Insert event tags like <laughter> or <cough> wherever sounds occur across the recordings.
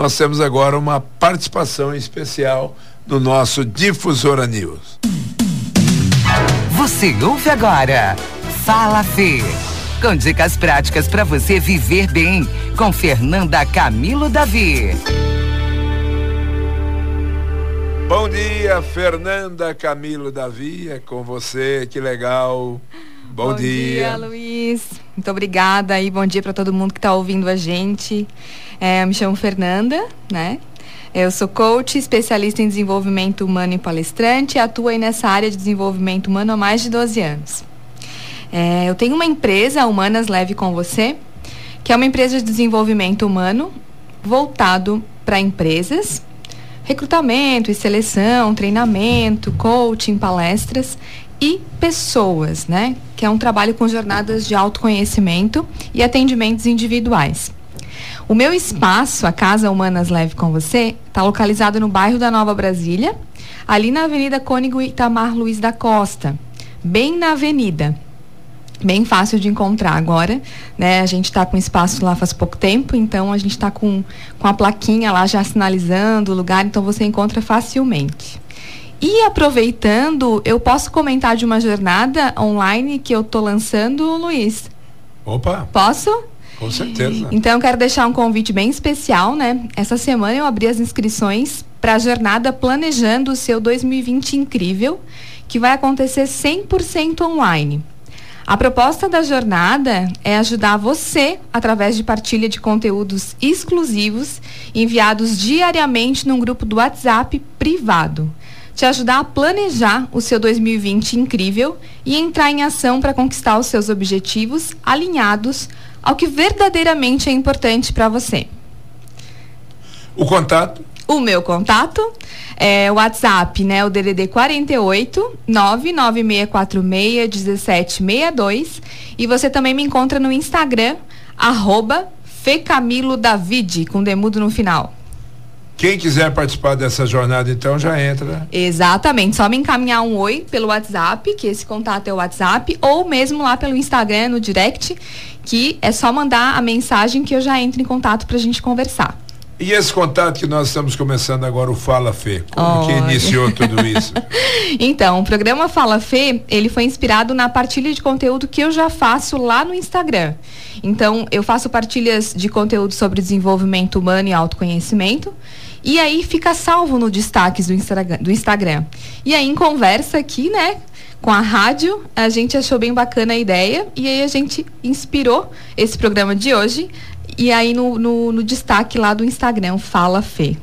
nós temos agora uma participação especial no nosso Difusora News. Você ouve agora Fala Fê. Com dicas práticas para você viver bem, com Fernanda Camilo Davi. Bom dia, Fernanda Camilo Davi, é com você, que legal. Bom, bom dia. dia. Luiz. Muito obrigada e bom dia para todo mundo que está ouvindo a gente. É, eu me chamo Fernanda, né? Eu sou coach, especialista em desenvolvimento humano e palestrante e atuo aí nessa área de desenvolvimento humano há mais de 12 anos. É, eu tenho uma empresa, Humanas Leve com Você, que é uma empresa de desenvolvimento humano voltado para empresas, recrutamento e seleção, treinamento, coaching, palestras e pessoas, né? Que é um trabalho com jornadas de autoconhecimento e atendimentos individuais. O meu espaço, a Casa Humanas Leve com Você, está localizado no bairro da Nova Brasília, ali na Avenida Cônigo Itamar Luiz da Costa, bem na avenida bem fácil de encontrar agora, né? A gente está com espaço lá faz pouco tempo, então a gente está com, com a plaquinha lá já sinalizando o lugar, então você encontra facilmente. E aproveitando, eu posso comentar de uma jornada online que eu estou lançando, Luiz? Opa! Posso? Com certeza. Então eu quero deixar um convite bem especial, né? Essa semana eu abri as inscrições para a jornada Planejando o seu 2020 incrível, que vai acontecer 100% online. A proposta da jornada é ajudar você através de partilha de conteúdos exclusivos enviados diariamente num grupo do WhatsApp privado. Te ajudar a planejar o seu 2020 incrível e entrar em ação para conquistar os seus objetivos alinhados ao que verdadeiramente é importante para você. O contato? O meu contato é o WhatsApp, né? O DDD 48 99646 1762 e você também me encontra no Instagram arroba Fecamilo David com demudo no final. Quem quiser participar dessa jornada, então, já entra. Exatamente. Só me encaminhar um oi pelo WhatsApp, que esse contato é o WhatsApp, ou mesmo lá pelo Instagram, no direct, que é só mandar a mensagem que eu já entro em contato para a gente conversar. E esse contato que nós estamos começando agora, o Fala Fê, como oh. que iniciou tudo <laughs> isso? então, o programa Fala Fê, ele foi inspirado na partilha de conteúdo que eu já faço lá no Instagram. Então, eu faço partilhas de conteúdo sobre desenvolvimento humano e autoconhecimento. E aí fica salvo no destaques do, Instagram, do Instagram. E aí, em conversa aqui, né, com a rádio, a gente achou bem bacana a ideia e aí a gente inspirou esse programa de hoje. E aí no, no, no destaque lá do Instagram, Fala Fê.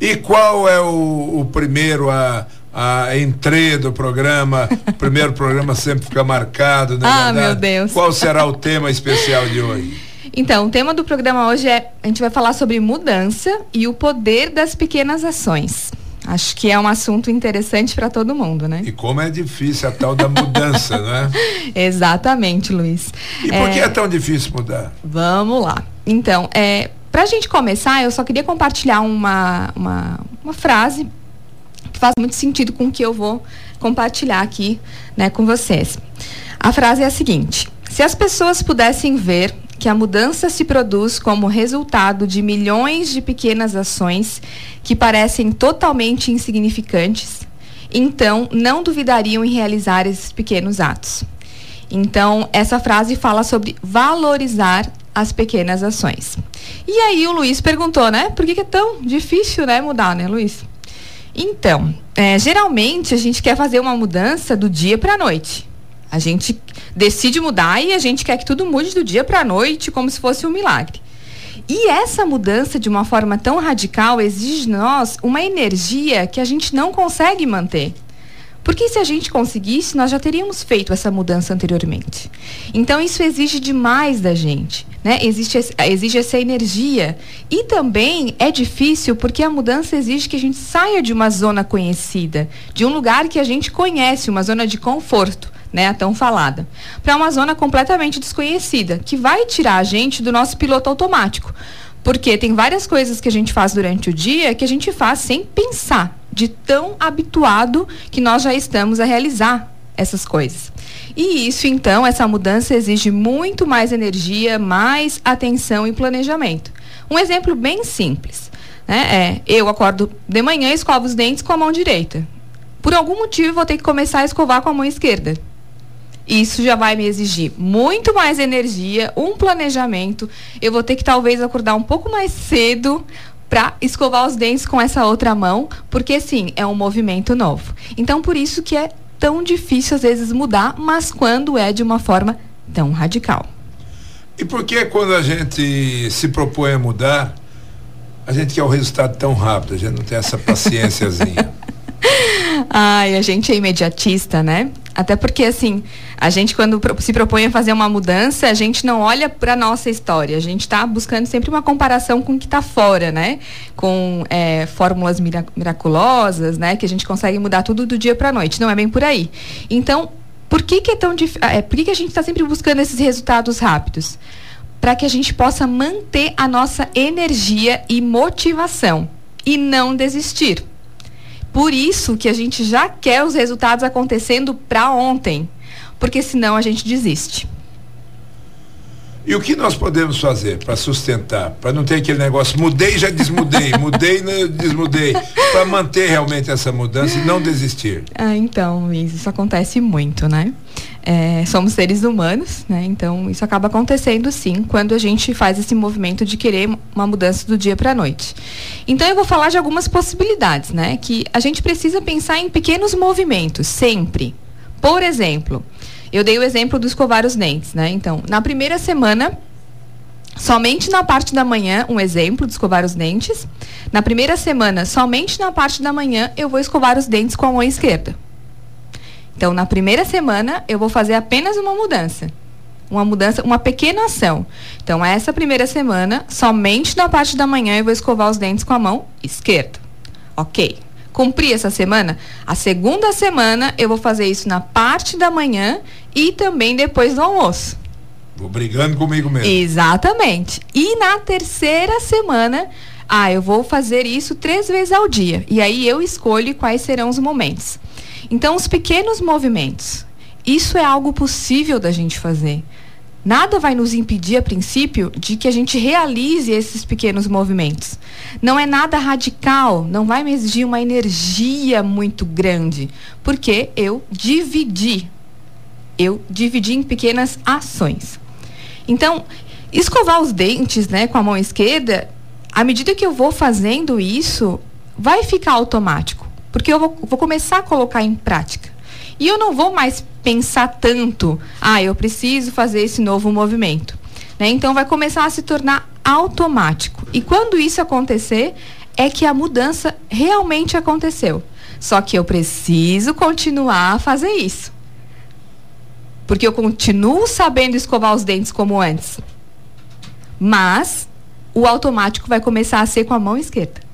E qual é o, o primeiro a, a entrei do programa, o primeiro programa sempre fica marcado, né? Ah, verdade? meu Deus. Qual será o tema especial de hoje? Então, o tema do programa hoje é a gente vai falar sobre mudança e o poder das pequenas ações. Acho que é um assunto interessante para todo mundo, né? E como é difícil a tal da mudança, né? <laughs> Exatamente, Luiz. E por que é tão difícil mudar? Vamos lá. Então, é, para a gente começar, eu só queria compartilhar uma, uma, uma frase que faz muito sentido com o que eu vou compartilhar aqui né, com vocês. A frase é a seguinte: se as pessoas pudessem ver que a mudança se produz como resultado de milhões de pequenas ações que parecem totalmente insignificantes, então não duvidariam em realizar esses pequenos atos. Então, essa frase fala sobre valorizar as pequenas ações. E aí o Luiz perguntou, né? Por que, é tão difícil, né, mudar, né, Luiz? Então, é, geralmente a gente quer fazer uma mudança do dia para a noite. A gente decide mudar e a gente quer que tudo mude do dia para a noite, como se fosse um milagre. E essa mudança, de uma forma tão radical, exige de nós uma energia que a gente não consegue manter. Porque se a gente conseguisse, nós já teríamos feito essa mudança anteriormente. Então isso exige demais da gente, né? Existe, exige essa energia. E também é difícil porque a mudança exige que a gente saia de uma zona conhecida, de um lugar que a gente conhece, uma zona de conforto né, a tão falada, para uma zona completamente desconhecida, que vai tirar a gente do nosso piloto automático. Porque tem várias coisas que a gente faz durante o dia que a gente faz sem pensar, de tão habituado que nós já estamos a realizar essas coisas. E isso, então, essa mudança exige muito mais energia, mais atenção e planejamento. Um exemplo bem simples. Né? É, eu acordo de manhã e escovo os dentes com a mão direita. Por algum motivo, vou ter que começar a escovar com a mão esquerda. Isso já vai me exigir muito mais energia, um planejamento. Eu vou ter que talvez acordar um pouco mais cedo para escovar os dentes com essa outra mão, porque sim, é um movimento novo. Então, por isso que é tão difícil às vezes mudar, mas quando é de uma forma tão radical. E por que quando a gente se propõe a mudar, a gente quer o resultado tão rápido, a gente não tem essa paciênciazinha? <laughs> Ai, a gente é imediatista, né? Até porque, assim, a gente, quando se propõe a fazer uma mudança, a gente não olha para nossa história. A gente está buscando sempre uma comparação com o que está fora, né? Com é, fórmulas miraculosas, né? Que a gente consegue mudar tudo do dia para a noite. Não é bem por aí. Então, por que, que é tão difícil? É, por que, que a gente está sempre buscando esses resultados rápidos? Para que a gente possa manter a nossa energia e motivação e não desistir. Por isso que a gente já quer os resultados acontecendo para ontem, porque senão a gente desiste. E o que nós podemos fazer para sustentar, para não ter aquele negócio, mudei já desmudei, <laughs> mudei né, desmudei, para manter realmente essa mudança e não desistir? Ah, então, isso acontece muito, né? É, somos seres humanos, né? Então isso acaba acontecendo sim quando a gente faz esse movimento de querer uma mudança do dia para a noite. Então eu vou falar de algumas possibilidades, né? Que a gente precisa pensar em pequenos movimentos sempre. Por exemplo, eu dei o exemplo do escovar os dentes, né? Então, na primeira semana, somente na parte da manhã, um exemplo de escovar os dentes. Na primeira semana, somente na parte da manhã, eu vou escovar os dentes com a mão esquerda. Então, na primeira semana, eu vou fazer apenas uma mudança. Uma mudança, uma pequena ação. Então, essa primeira semana, somente na parte da manhã, eu vou escovar os dentes com a mão esquerda. Ok cumprir essa semana, a segunda semana eu vou fazer isso na parte da manhã e também depois do almoço. Vou brigando comigo mesmo. Exatamente. E na terceira semana, ah, eu vou fazer isso três vezes ao dia. E aí eu escolho quais serão os momentos. Então, os pequenos movimentos. Isso é algo possível da gente fazer. Nada vai nos impedir, a princípio, de que a gente realize esses pequenos movimentos. Não é nada radical, não vai me exigir uma energia muito grande, porque eu dividi. Eu dividi em pequenas ações. Então, escovar os dentes né, com a mão esquerda, à medida que eu vou fazendo isso, vai ficar automático, porque eu vou, vou começar a colocar em prática. E eu não vou mais pensar tanto, ah, eu preciso fazer esse novo movimento. Né? Então vai começar a se tornar automático. E quando isso acontecer, é que a mudança realmente aconteceu. Só que eu preciso continuar a fazer isso. Porque eu continuo sabendo escovar os dentes como antes. Mas o automático vai começar a ser com a mão esquerda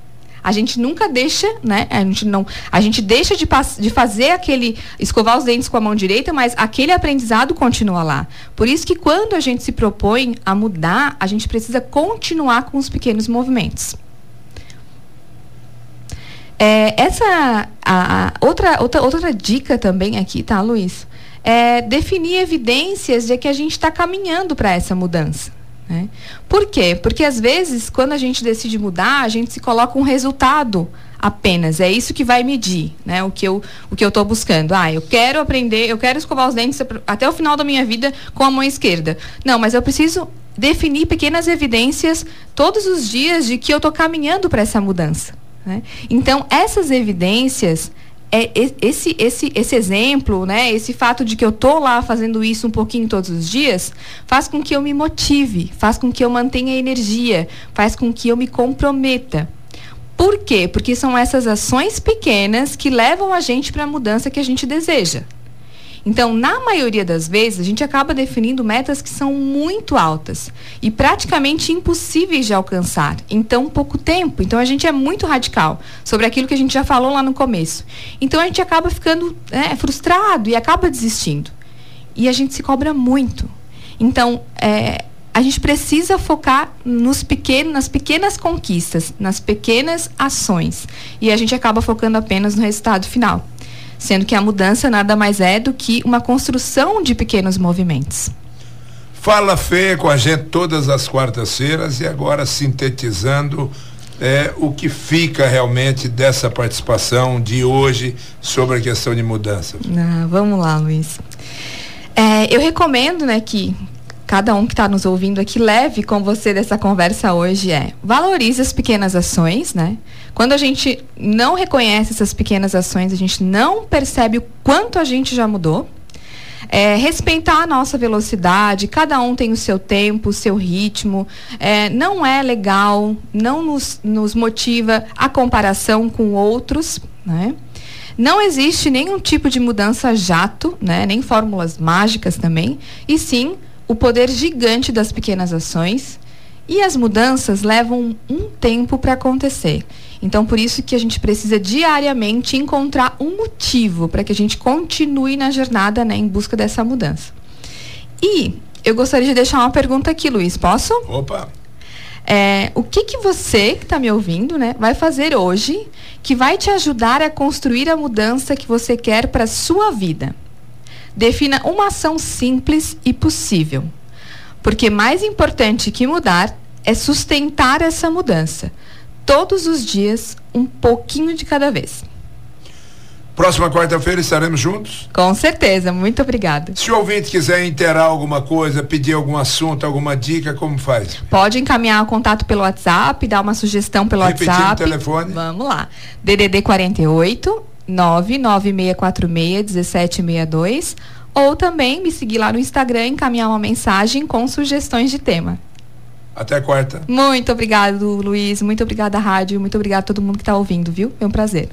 a gente nunca deixa, né? A gente não, a gente deixa de, de fazer aquele escovar os dentes com a mão direita, mas aquele aprendizado continua lá. Por isso que quando a gente se propõe a mudar, a gente precisa continuar com os pequenos movimentos. É, essa a, a, outra, outra, outra dica também aqui, tá, Luiz? É definir evidências de que a gente está caminhando para essa mudança. Né? Por quê? Porque às vezes, quando a gente decide mudar, a gente se coloca um resultado apenas. É isso que vai medir, né? O que eu o que eu estou buscando. Ah, eu quero aprender, eu quero escovar os dentes até o final da minha vida com a mão esquerda. Não, mas eu preciso definir pequenas evidências todos os dias de que eu estou caminhando para essa mudança. Né? Então, essas evidências é esse, esse, esse exemplo, né, esse fato de que eu tô lá fazendo isso um pouquinho todos os dias, faz com que eu me motive, faz com que eu mantenha energia, faz com que eu me comprometa. Por quê? Porque são essas ações pequenas que levam a gente para a mudança que a gente deseja. Então, na maioria das vezes, a gente acaba definindo metas que são muito altas e praticamente impossíveis de alcançar em tão pouco tempo. Então, a gente é muito radical sobre aquilo que a gente já falou lá no começo. Então, a gente acaba ficando né, frustrado e acaba desistindo. E a gente se cobra muito. Então, é, a gente precisa focar nos pequenos, nas pequenas conquistas, nas pequenas ações. E a gente acaba focando apenas no resultado final sendo que a mudança nada mais é do que uma construção de pequenos movimentos. Fala Fê com a gente todas as quartas-feiras e agora sintetizando é, o que fica realmente dessa participação de hoje sobre a questão de mudança. Ah, vamos lá, Luiz. É, eu recomendo, né, que cada um que está nos ouvindo aqui leve com você dessa conversa hoje é valorize as pequenas ações, né? Quando a gente não reconhece essas pequenas ações, a gente não percebe o quanto a gente já mudou. É, respeitar a nossa velocidade, cada um tem o seu tempo, o seu ritmo. É, não é legal, não nos, nos motiva a comparação com outros, né? Não existe nenhum tipo de mudança jato, né? nem fórmulas mágicas também, e sim o poder gigante das pequenas ações. E as mudanças levam um tempo para acontecer. Então, por isso que a gente precisa diariamente encontrar um motivo para que a gente continue na jornada né, em busca dessa mudança. E eu gostaria de deixar uma pergunta aqui, Luiz. Posso? Opa! É, o que, que você que está me ouvindo, né, vai fazer hoje que vai te ajudar a construir a mudança que você quer para sua vida? Defina uma ação simples e possível. Porque mais importante que mudar é sustentar essa mudança todos os dias, um pouquinho de cada vez. Próxima quarta-feira estaremos juntos? Com certeza, muito obrigada. Se o ouvinte quiser interar alguma coisa, pedir algum assunto, alguma dica, como faz? Pode encaminhar o contato pelo WhatsApp, dar uma sugestão pelo Repetindo WhatsApp. o telefone. Vamos lá. DDD 48 99646 1762 ou também me seguir lá no Instagram e encaminhar uma mensagem com sugestões de tema. Até quarta. Muito obrigado, Luiz. Muito obrigada, rádio. Muito obrigada a todo mundo que está ouvindo, viu? Foi um prazer.